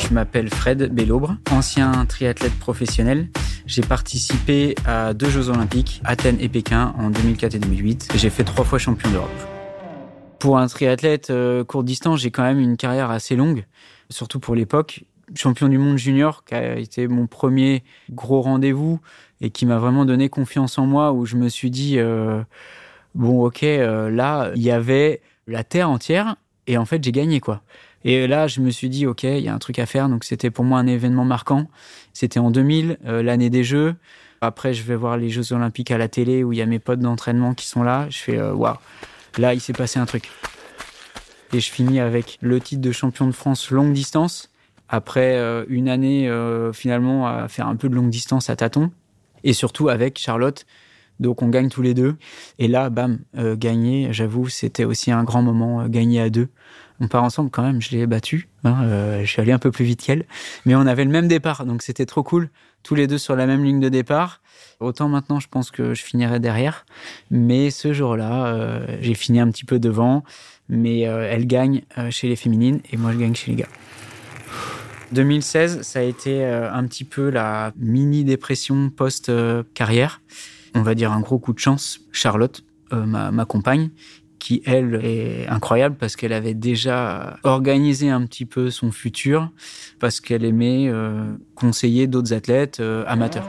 Je m'appelle Fred Bellobre, ancien triathlète professionnel. J'ai participé à deux Jeux Olympiques, Athènes et Pékin, en 2004 et 2008. J'ai fait trois fois champion d'Europe. Pour un triathlète euh, court distance, j'ai quand même une carrière assez longue, surtout pour l'époque. Champion du monde junior, qui a été mon premier gros rendez-vous et qui m'a vraiment donné confiance en moi, où je me suis dit, euh, bon ok, euh, là, il y avait la terre entière, et en fait, j'ai gagné quoi. Et là, je me suis dit, OK, il y a un truc à faire. Donc, c'était pour moi un événement marquant. C'était en 2000, euh, l'année des Jeux. Après, je vais voir les Jeux Olympiques à la télé où il y a mes potes d'entraînement qui sont là. Je fais, euh, waouh, là, il s'est passé un truc. Et je finis avec le titre de champion de France longue distance. Après euh, une année, finalement, à faire un peu de longue distance à tâtons. Et surtout avec Charlotte. Donc, on gagne tous les deux. Et là, bam, gagner, j'avoue, c'était aussi un grand moment, gagner à deux on part ensemble quand même, je l'ai battu. Hein, euh, je suis allé un peu plus vite qu'elle. Mais on avait le même départ, donc c'était trop cool. Tous les deux sur la même ligne de départ. Autant maintenant, je pense que je finirai derrière. Mais ce jour-là, euh, j'ai fini un petit peu devant. Mais euh, elle gagne chez les féminines et moi, je gagne chez les gars. 2016, ça a été un petit peu la mini dépression post-carrière. On va dire un gros coup de chance. Charlotte, ma, ma, compagne, qui, elle, est incroyable parce qu'elle avait déjà organisé un petit peu son futur, parce qu'elle aimait euh, conseiller d'autres athlètes euh, amateurs.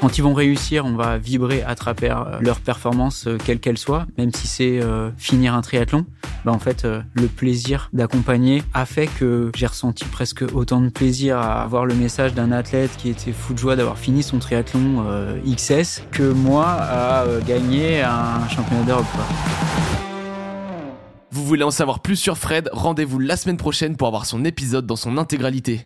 Quand ils vont réussir, on va vibrer à travers euh, leur performance, quelle qu'elle soit, même si c'est finir un triathlon. Bah en fait, le plaisir d'accompagner a fait que j'ai ressenti presque autant de plaisir à avoir le message d'un athlète qui était fou de joie d'avoir fini son triathlon XS que moi à gagner un championnat d'Europe. Vous voulez en savoir plus sur Fred? Rendez-vous la semaine prochaine pour avoir son épisode dans son intégralité.